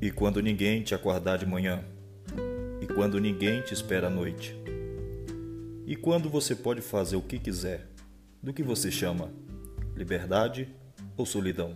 E quando ninguém te acordar de manhã? E quando ninguém te espera à noite? E quando você pode fazer o que quiser? Do que você chama? Liberdade ou solidão?